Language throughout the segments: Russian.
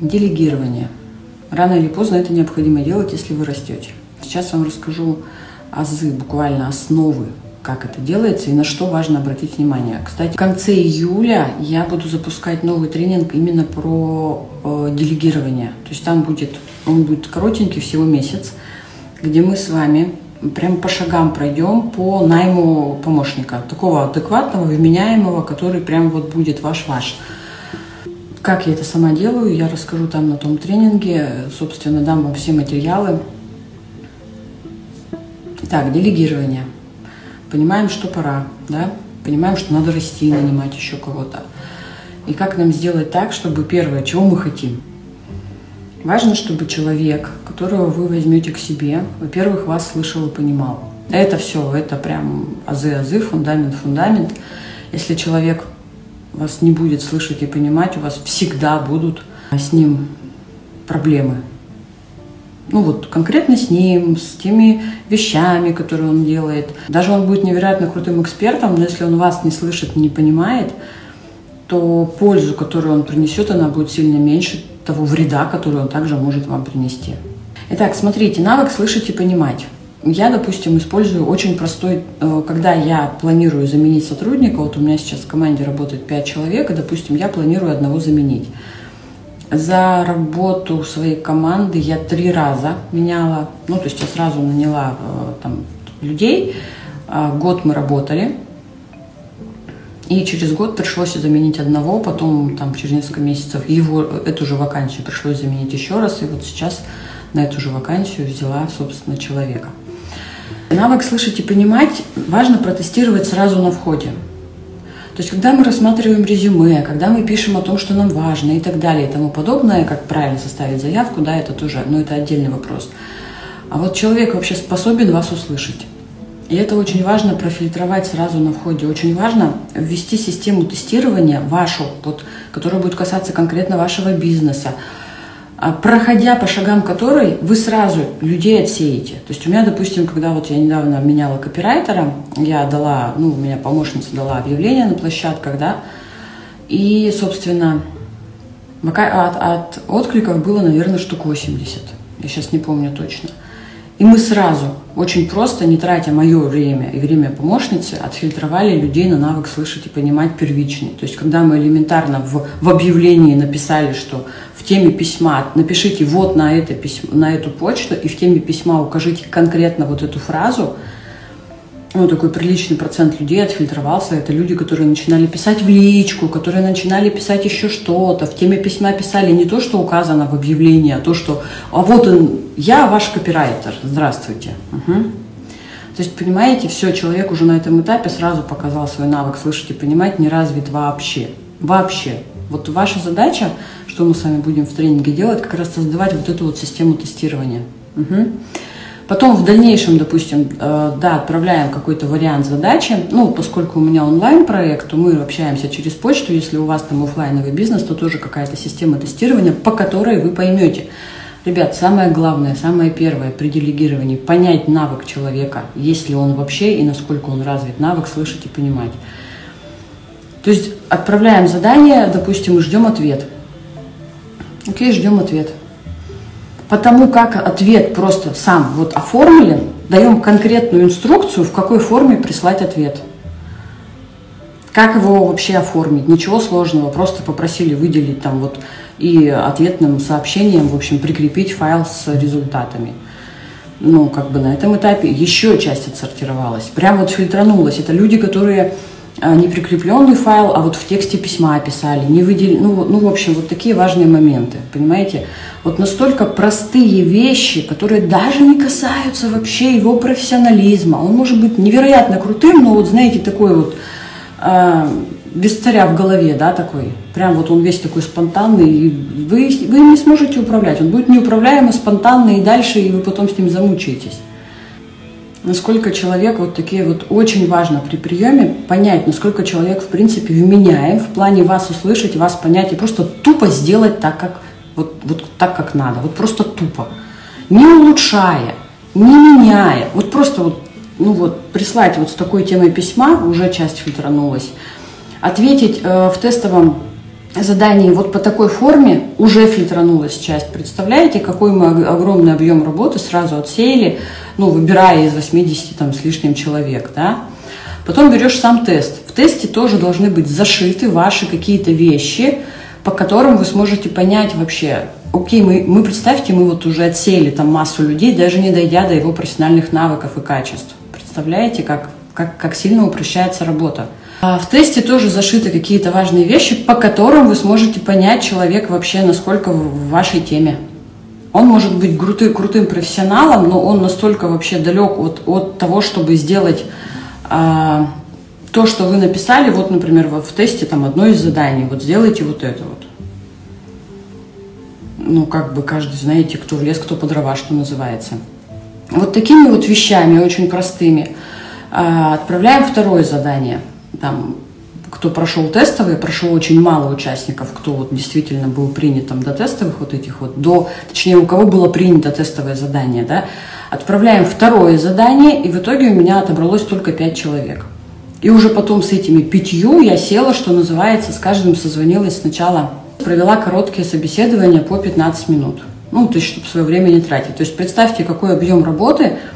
Делегирование. Рано или поздно это необходимо делать, если вы растете. Сейчас вам расскажу азы, буквально основы, как это делается и на что важно обратить внимание. Кстати, в конце июля я буду запускать новый тренинг именно про э, делегирование. То есть там будет, он будет коротенький, всего месяц, где мы с вами прям по шагам пройдем по найму помощника, такого адекватного, вменяемого, который прям вот будет ваш-ваш. Как я это сама делаю, я расскажу там на том тренинге, собственно, дам вам все материалы. Так, делегирование. Понимаем, что пора, да? Понимаем, что надо расти, нанимать еще кого-то. И как нам сделать так, чтобы первое, чего мы хотим? Важно, чтобы человек, которого вы возьмете к себе, во-первых, вас слышал и понимал. Это все, это прям азы-азы, фундамент-фундамент. Если человек вас не будет слышать и понимать, у вас всегда будут с ним проблемы. Ну вот конкретно с ним, с теми вещами, которые он делает. Даже он будет невероятно крутым экспертом, но если он вас не слышит, не понимает, то пользу, которую он принесет, она будет сильно меньше того вреда, который он также может вам принести. Итак, смотрите, навык слышать и понимать. Я, допустим, использую очень простой, э, когда я планирую заменить сотрудника, вот у меня сейчас в команде работает 5 человек, и, допустим, я планирую одного заменить. За работу своей команды я три раза меняла, ну, то есть я сразу наняла э, там людей, а, год мы работали, и через год пришлось заменить одного, потом там через несколько месяцев его, эту же вакансию пришлось заменить еще раз, и вот сейчас на эту же вакансию взяла, собственно, человека. Навык слышать и понимать важно протестировать сразу на входе. То есть, когда мы рассматриваем резюме, когда мы пишем о том, что нам важно и так далее и тому подобное, как правильно составить заявку, да, это тоже, но это отдельный вопрос. А вот человек вообще способен вас услышать. И это очень важно профильтровать сразу на входе. Очень важно ввести систему тестирования вашу, вот, которая будет касаться конкретно вашего бизнеса, проходя по шагам которой вы сразу людей отсеете. То есть у меня, допустим, когда вот я недавно меняла копирайтера, я дала, ну, у меня помощница дала объявление на площадках, да, и, собственно, от, от откликов было, наверное, штук 80. Я сейчас не помню точно. И мы сразу, очень просто, не тратя мое время и время помощницы, отфильтровали людей на навык слышать и понимать первичный. То есть, когда мы элементарно в, в объявлении написали, что в теме письма напишите вот на, это письмо, на эту почту, и в теме письма укажите конкретно вот эту фразу – ну, такой приличный процент людей отфильтровался. Это люди, которые начинали писать в личку, которые начинали писать еще что-то. В теме письма писали не то, что указано в объявлении, а то, что «А вот он, я ваш копирайтер, здравствуйте». Угу. То есть, понимаете, все, человек уже на этом этапе сразу показал свой навык слышать и понимать, не развит вообще. Вообще. Вот ваша задача, что мы с вами будем в тренинге делать, как раз создавать вот эту вот систему тестирования. Угу. Потом в дальнейшем, допустим, э, да, отправляем какой-то вариант задачи. Ну, поскольку у меня онлайн-проект, то мы общаемся через почту. Если у вас там офлайновый бизнес, то тоже какая-то система тестирования, по которой вы поймете. Ребят, самое главное, самое первое при делегировании – понять навык человека, есть ли он вообще и насколько он развит навык слышать и понимать. То есть отправляем задание, допустим, и ждем ответ. Окей, ждем ответ. Потому как ответ просто сам вот оформлен, даем конкретную инструкцию, в какой форме прислать ответ. Как его вообще оформить? Ничего сложного, просто попросили выделить там вот и ответным сообщением, в общем, прикрепить файл с результатами. Ну, как бы на этом этапе еще часть отсортировалась. Прям вот фильтранулась. Это люди, которые не прикрепленный файл, а вот в тексте письма описали, не выделили, ну, ну, в общем, вот такие важные моменты, понимаете? Вот настолько простые вещи, которые даже не касаются вообще его профессионализма. Он может быть невероятно крутым, но вот, знаете, такой вот э, без царя в голове, да, такой. Прям вот он весь такой спонтанный, и вы, вы не сможете управлять. Он будет неуправляемый, спонтанный, и дальше, и вы потом с ним замучаетесь насколько человек, вот такие вот очень важно при приеме понять, насколько человек в принципе вменяем в плане вас услышать, вас понять и просто тупо сделать так, как вот, вот так, как надо, вот просто тупо, не улучшая, не меняя, вот просто вот, ну вот прислать вот с такой темой письма, уже часть фильтранулась, ответить э, в тестовом заданий вот по такой форме уже фильтранулась часть. Представляете, какой мы огромный объем работы сразу отсеяли, ну, выбирая из 80 там, с лишним человек, да? Потом берешь сам тест. В тесте тоже должны быть зашиты ваши какие-то вещи, по которым вы сможете понять вообще, окей, мы, мы представьте, мы вот уже отсеяли там массу людей, даже не дойдя до его профессиональных навыков и качеств. Представляете, как, как, как сильно упрощается работа. А в тесте тоже зашиты какие-то важные вещи, по которым вы сможете понять человек вообще, насколько в вашей теме. Он может быть крутым, крутым профессионалом, но он настолько вообще далек от, от того, чтобы сделать а, то, что вы написали, вот, например, в тесте там одно из заданий, вот сделайте вот это вот. Ну, как бы каждый, знаете, кто в лес, кто по дрова, что называется. Вот такими вот вещами, очень простыми, а, отправляем второе задание – там, кто прошел тестовые, прошло очень мало участников, кто вот действительно был принят там до тестовых вот этих вот, до, точнее, у кого было принято тестовое задание, да, отправляем второе задание, и в итоге у меня отобралось только пять человек. И уже потом с этими пятью я села, что называется, с каждым созвонилась сначала, провела короткие собеседования по 15 минут. Ну, то есть, чтобы свое время не тратить. То есть, представьте, какой объем работы –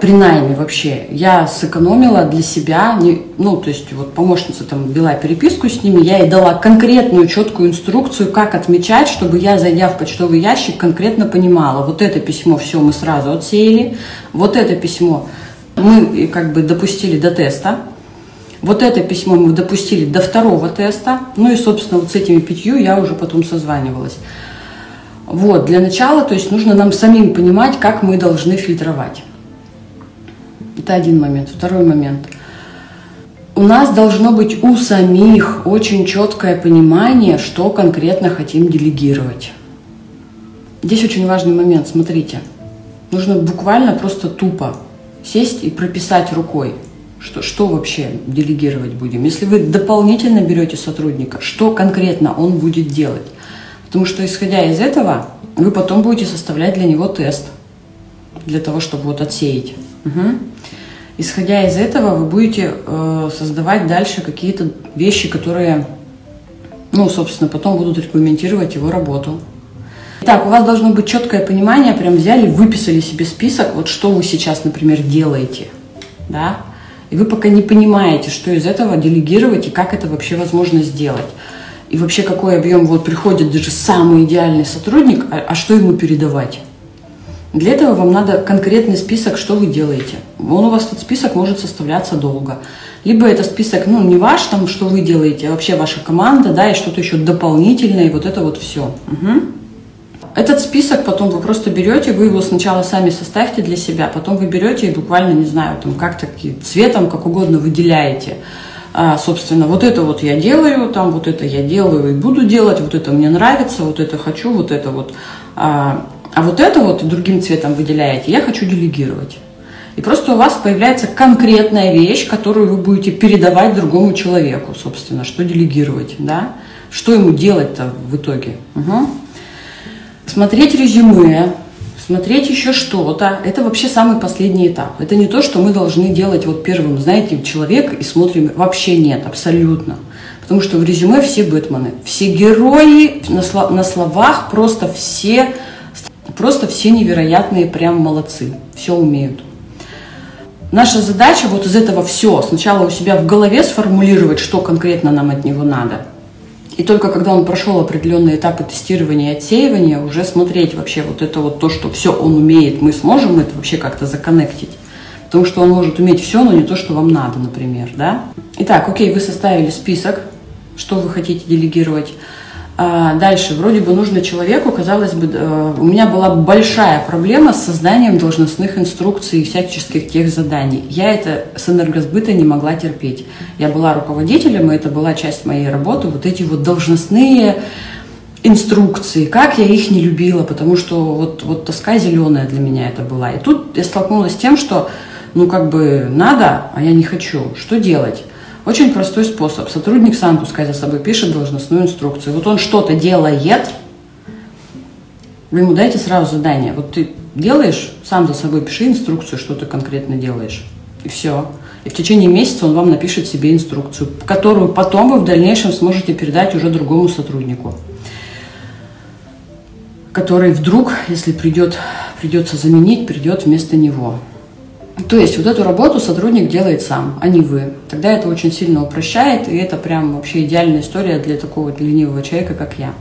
при найме вообще я сэкономила для себя, не, ну, то есть вот помощница там вела переписку с ними, я ей дала конкретную четкую инструкцию, как отмечать, чтобы я, зайдя в почтовый ящик, конкретно понимала, вот это письмо все мы сразу отсеяли, вот это письмо мы как бы допустили до теста, вот это письмо мы допустили до второго теста, ну и, собственно, вот с этими пятью я уже потом созванивалась. Вот, для начала, то есть нужно нам самим понимать, как мы должны фильтровать. Это один момент. Второй момент. У нас должно быть у самих очень четкое понимание, что конкретно хотим делегировать. Здесь очень важный момент, смотрите. Нужно буквально просто тупо сесть и прописать рукой, что, что вообще делегировать будем. Если вы дополнительно берете сотрудника, что конкретно он будет делать. Потому что исходя из этого, вы потом будете составлять для него тест, для того, чтобы вот отсеять. Угу. Исходя из этого, вы будете э, создавать дальше какие-то вещи, которые, ну, собственно, потом будут регламентировать его работу. Итак, у вас должно быть четкое понимание, прям взяли, выписали себе список, вот что вы сейчас, например, делаете, да, и вы пока не понимаете, что из этого делегировать и как это вообще возможно сделать. И вообще какой объем вот приходит даже самый идеальный сотрудник, а, а что ему передавать. Для этого вам надо конкретный список, что вы делаете. Он у вас этот список может составляться долго. Либо это список, ну, не ваш, там, что вы делаете, а вообще ваша команда, да, и что-то еще дополнительное, и вот это вот все. Угу. Этот список потом вы просто берете, вы его сначала сами составьте для себя, потом вы берете и буквально, не знаю, там как-то цветом, как угодно выделяете. А, собственно, вот это вот я делаю, там вот это я делаю и буду делать, вот это мне нравится, вот это хочу, вот это вот а, а вот это вот другим цветом выделяете, я хочу делегировать. И просто у вас появляется конкретная вещь, которую вы будете передавать другому человеку, собственно, что делегировать, да? Что ему делать-то в итоге? Угу. Смотреть резюме, смотреть еще что-то, это вообще самый последний этап. Это не то, что мы должны делать вот первым, знаете, человек и смотрим, вообще нет, абсолютно. Потому что в резюме все Бэтмены, все герои на, на словах, просто все Просто все невероятные, прям молодцы, все умеют. Наша задача вот из этого все сначала у себя в голове сформулировать, что конкретно нам от него надо. И только когда он прошел определенные этапы тестирования и отсеивания, уже смотреть вообще вот это вот то, что все он умеет, мы сможем это вообще как-то законнектить. Потому что он может уметь все, но не то, что вам надо, например, да? Итак, окей, вы составили список, что вы хотите делегировать. А, дальше, вроде бы нужно человеку, казалось бы, э, у меня была большая проблема с созданием должностных инструкций и всяческих тех заданий. Я это с энергосбыта не могла терпеть. Я была руководителем, и это была часть моей работы, вот эти вот должностные инструкции, как я их не любила, потому что вот, вот тоска зеленая для меня это была. И тут я столкнулась с тем, что ну как бы надо, а я не хочу. Что делать? Очень простой способ. Сотрудник сам пускай за собой пишет должностную инструкцию. Вот он что-то делает, вы ему дайте сразу задание. Вот ты делаешь, сам за собой пиши инструкцию, что ты конкретно делаешь. И все. И в течение месяца он вам напишет себе инструкцию, которую потом вы в дальнейшем сможете передать уже другому сотруднику, который вдруг, если придет, придется заменить, придет вместо него. То есть вот эту работу сотрудник делает сам, а не вы. Тогда это очень сильно упрощает, и это прям вообще идеальная история для такого ленивого человека, как я.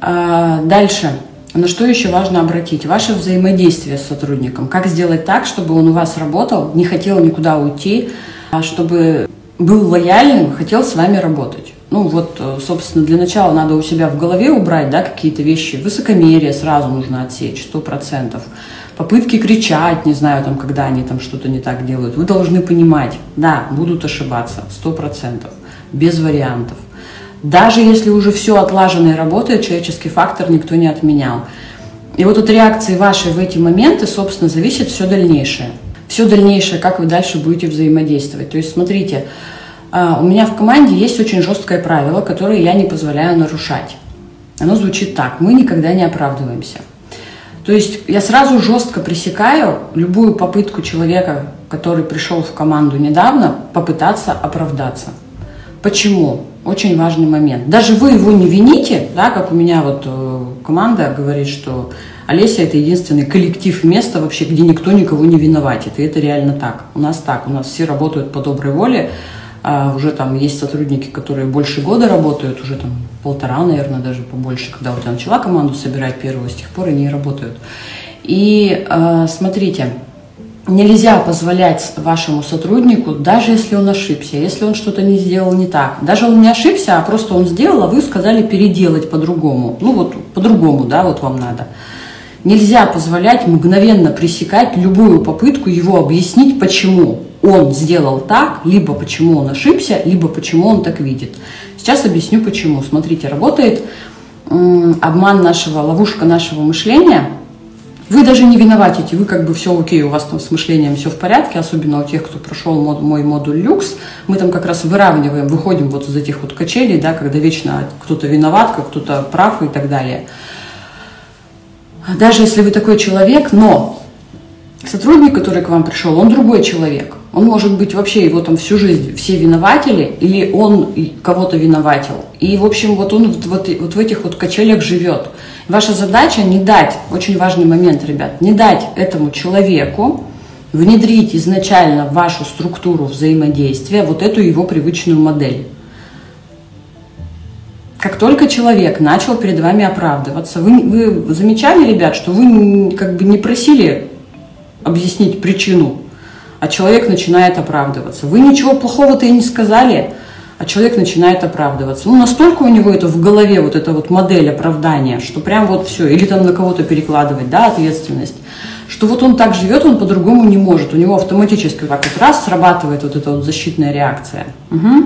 А, дальше. На что еще важно обратить? Ваше взаимодействие с сотрудником. Как сделать так, чтобы он у вас работал, не хотел никуда уйти, а чтобы был лояльным, хотел с вами работать. Ну вот, э, собственно, для начала надо у себя в голове убрать да, какие-то вещи. Высокомерие сразу нужно отсечь, сто процентов попытки кричать, не знаю, там, когда они там что-то не так делают. Вы должны понимать, да, будут ошибаться, сто процентов, без вариантов. Даже если уже все отлажено и работает, человеческий фактор никто не отменял. И вот от реакции вашей в эти моменты, собственно, зависит все дальнейшее. Все дальнейшее, как вы дальше будете взаимодействовать. То есть, смотрите, а, у меня в команде есть очень жесткое правило, которое я не позволяю нарушать. Оно звучит так. Мы никогда не оправдываемся. То есть я сразу жестко пресекаю любую попытку человека, который пришел в команду недавно, попытаться оправдаться. Почему? Очень важный момент. Даже вы его не вините, да, как у меня вот э, команда говорит, что Олеся это единственный коллектив места вообще, где никто никого не виноватит. И это реально так. У нас так. У нас все работают по доброй воле. А уже там есть сотрудники, которые больше года работают, уже там полтора, наверное, даже побольше, когда вот я начала команду собирать первую, с тех пор они и работают. И э, смотрите, нельзя позволять вашему сотруднику, даже если он ошибся, если он что-то не сделал не так, даже он не ошибся, а просто он сделал, а вы сказали переделать по-другому, ну вот по-другому, да, вот вам надо. Нельзя позволять мгновенно пресекать любую попытку его объяснить, почему он сделал так, либо почему он ошибся, либо почему он так видит. Сейчас объясню почему. Смотрите, работает обман нашего, ловушка нашего мышления. Вы даже не виноватите, вы как бы все окей, у вас там с мышлением все в порядке, особенно у тех, кто прошел мод, мой модуль люкс. Мы там как раз выравниваем, выходим вот из этих вот качелей, да, когда вечно кто-то виноват, кто-то прав и так далее. Даже если вы такой человек, но сотрудник, который к вам пришел, он другой человек. Он может быть вообще его там всю жизнь все винователи, или он кого-то виноватил. И, в общем, вот он вот, вот, вот в этих вот качелях живет. Ваша задача не дать, очень важный момент, ребят, не дать этому человеку внедрить изначально в вашу структуру взаимодействия вот эту его привычную модель. Как только человек начал перед вами оправдываться, вы, вы замечали, ребят, что вы как бы не просили объяснить причину а человек начинает оправдываться. Вы ничего плохого-то и не сказали, а человек начинает оправдываться. Ну, настолько у него это в голове, вот эта вот модель оправдания, что прям вот все, или там на кого-то перекладывать, да, ответственность, что вот он так живет, он по-другому не может. У него автоматически вот так вот раз срабатывает вот эта вот защитная реакция. Угу.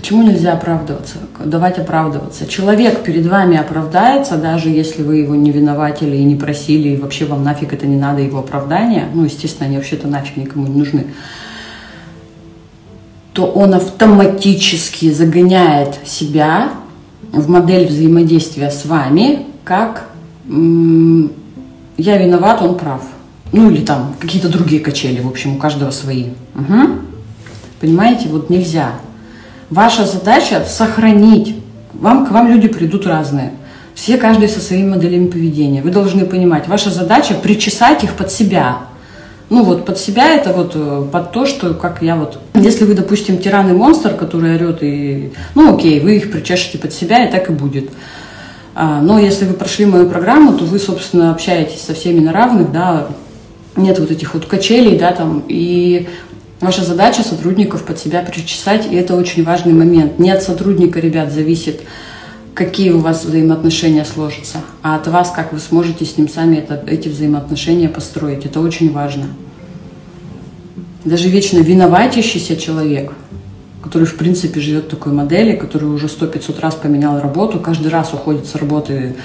Почему нельзя оправдываться, давать оправдываться? Человек перед вами оправдается, даже если вы его не виноватили и не просили, и вообще вам нафиг это не надо, его оправдания, ну, естественно, они вообще-то нафиг никому не нужны, то он автоматически загоняет себя в модель взаимодействия с вами, как «я виноват, он прав». Ну, или там какие-то другие качели, в общем, у каждого свои. Угу. Понимаете, вот нельзя. Ваша задача сохранить. Вам, к вам люди придут разные. Все, каждый со своими моделями поведения. Вы должны понимать, ваша задача причесать их под себя. Ну вот под себя это вот э, под то, что как я вот... Если вы, допустим, тиран и монстр, который орет и... Ну окей, вы их причешете под себя и так и будет. А, но если вы прошли мою программу, то вы, собственно, общаетесь со всеми на равных, да, нет вот этих вот качелей, да, там, и Ваша задача сотрудников под себя причесать, и это очень важный момент. Не от сотрудника, ребят, зависит, какие у вас взаимоотношения сложатся, а от вас, как вы сможете с ним сами это, эти взаимоотношения построить. Это очень важно. Даже вечно виноватящийся человек, который, в принципе, живет такой модели, который уже сто 500 раз поменял работу, каждый раз уходит с работы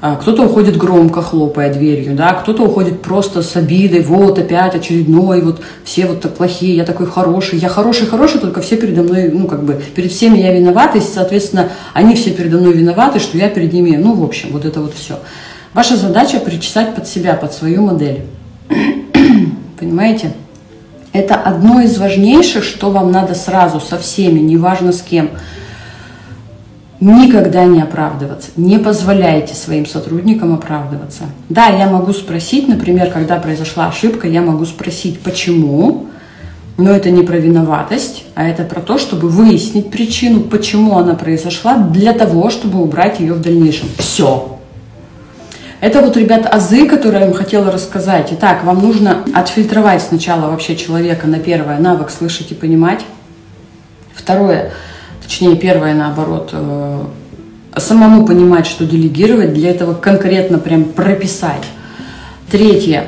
кто-то уходит громко, хлопая дверью, да, кто-то уходит просто с обидой, вот опять очередной, вот все вот так плохие, я такой хороший, я хороший, хороший, только все передо мной, ну, как бы, перед всеми я виноват, и, соответственно, они все передо мной виноваты, что я перед ними, ну, в общем, вот это вот все. Ваша задача причесать под себя, под свою модель. Понимаете? Это одно из важнейших, что вам надо сразу со всеми, неважно с кем. Никогда не оправдываться. Не позволяйте своим сотрудникам оправдываться. Да, я могу спросить, например, когда произошла ошибка, я могу спросить, почему, но это не про виноватость, а это про то, чтобы выяснить причину, почему она произошла, для того, чтобы убрать ее в дальнейшем. Все. Это вот, ребят, азы, которые я вам хотела рассказать. Итак, вам нужно отфильтровать сначала вообще человека на первое, навык слышать и понимать. Второе, точнее первое наоборот, э, самому понимать, что делегировать, для этого конкретно прям прописать. Третье,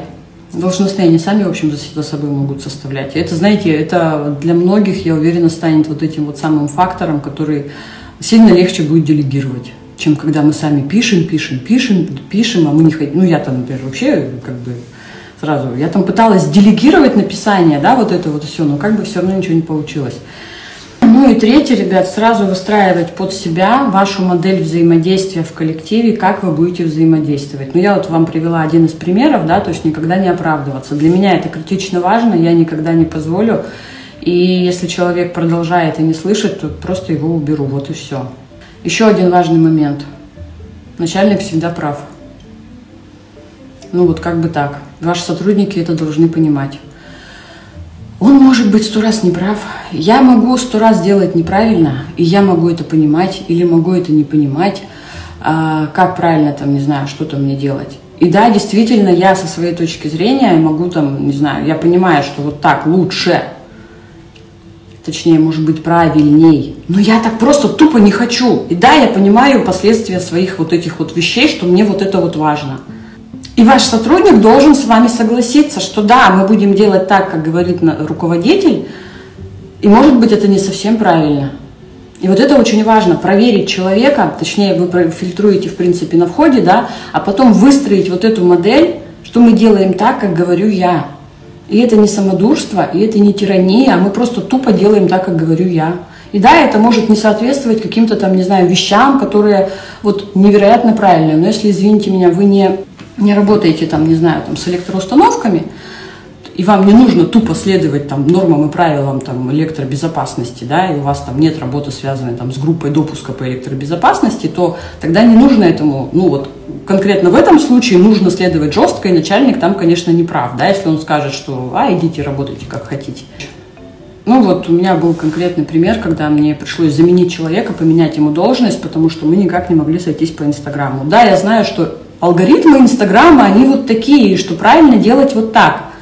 должностные они сами, в общем, за собой могут составлять. Это, знаете, это для многих, я уверена, станет вот этим вот самым фактором, который сильно легче будет делегировать чем когда мы сами пишем, пишем, пишем, пишем, а мы не хотим. Ну, я там, например, вообще как бы сразу, я там пыталась делегировать написание, да, вот это вот все, но как бы все равно ничего не получилось. Ну и третье, ребят, сразу выстраивать под себя вашу модель взаимодействия в коллективе, как вы будете взаимодействовать. Ну я вот вам привела один из примеров, да, то есть никогда не оправдываться. Для меня это критично важно, я никогда не позволю. И если человек продолжает и не слышит, то просто его уберу, вот и все. Еще один важный момент. Начальник всегда прав. Ну вот как бы так. Ваши сотрудники это должны понимать. Он может быть сто раз неправ. Я могу сто раз делать неправильно, и я могу это понимать, или могу это не понимать, а, как правильно там, не знаю, что-то мне делать. И да, действительно, я со своей точки зрения могу там, не знаю, я понимаю, что вот так лучше, точнее, может быть, правильней. Но я так просто тупо не хочу. И да, я понимаю последствия своих вот этих вот вещей, что мне вот это вот важно. И ваш сотрудник должен с вами согласиться, что да, мы будем делать так, как говорит руководитель, и может быть это не совсем правильно. И вот это очень важно, проверить человека, точнее вы фильтруете в принципе на входе, да, а потом выстроить вот эту модель, что мы делаем так, как говорю я. И это не самодурство, и это не тирания, а мы просто тупо делаем так, как говорю я. И да, это может не соответствовать каким-то там, не знаю, вещам, которые вот невероятно правильные. Но если, извините меня, вы не, не работаете там, не знаю, там с электроустановками, и вам не нужно тупо следовать там, нормам и правилам там, электробезопасности, да, и у вас там нет работы, связанной там, с группой допуска по электробезопасности, то тогда не нужно этому, ну вот конкретно в этом случае нужно следовать жестко, и начальник там, конечно, не прав, да, если он скажет, что а, идите работайте как хотите. Ну вот у меня был конкретный пример, когда мне пришлось заменить человека, поменять ему должность, потому что мы никак не могли сойтись по Инстаграму. Да, я знаю, что алгоритмы Инстаграма, они вот такие, что правильно делать вот так –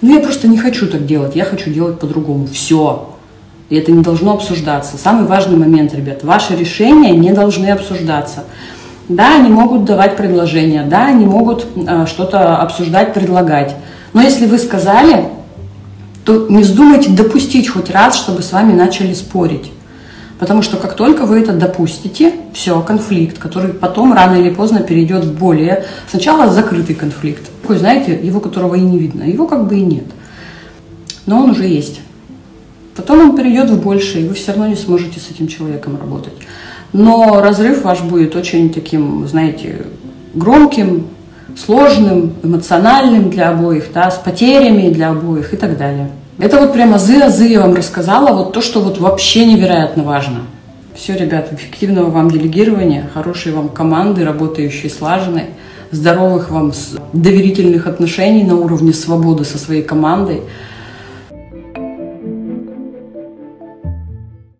ну, я просто не хочу так делать, я хочу делать по-другому. Все. И это не должно обсуждаться. Самый важный момент, ребят, ваши решения не должны обсуждаться. Да, они могут давать предложения, да, они могут э, что-то обсуждать, предлагать. Но если вы сказали, то не вздумайте допустить хоть раз, чтобы с вами начали спорить. Потому что как только вы это допустите, все, конфликт, который потом рано или поздно перейдет в более, сначала закрытый конфликт, такой, знаете, его которого и не видно, его как бы и нет. Но он уже есть. Потом он перейдет в большее, и вы все равно не сможете с этим человеком работать. Но разрыв ваш будет очень таким, знаете, громким, сложным, эмоциональным для обоих, да, с потерями для обоих и так далее. Это вот прямо азы-азы я вам рассказала, вот то, что вот вообще невероятно важно. Все, ребята, эффективного вам делегирования, хорошей вам команды, работающей слаженной, здоровых вам доверительных отношений на уровне свободы со своей командой –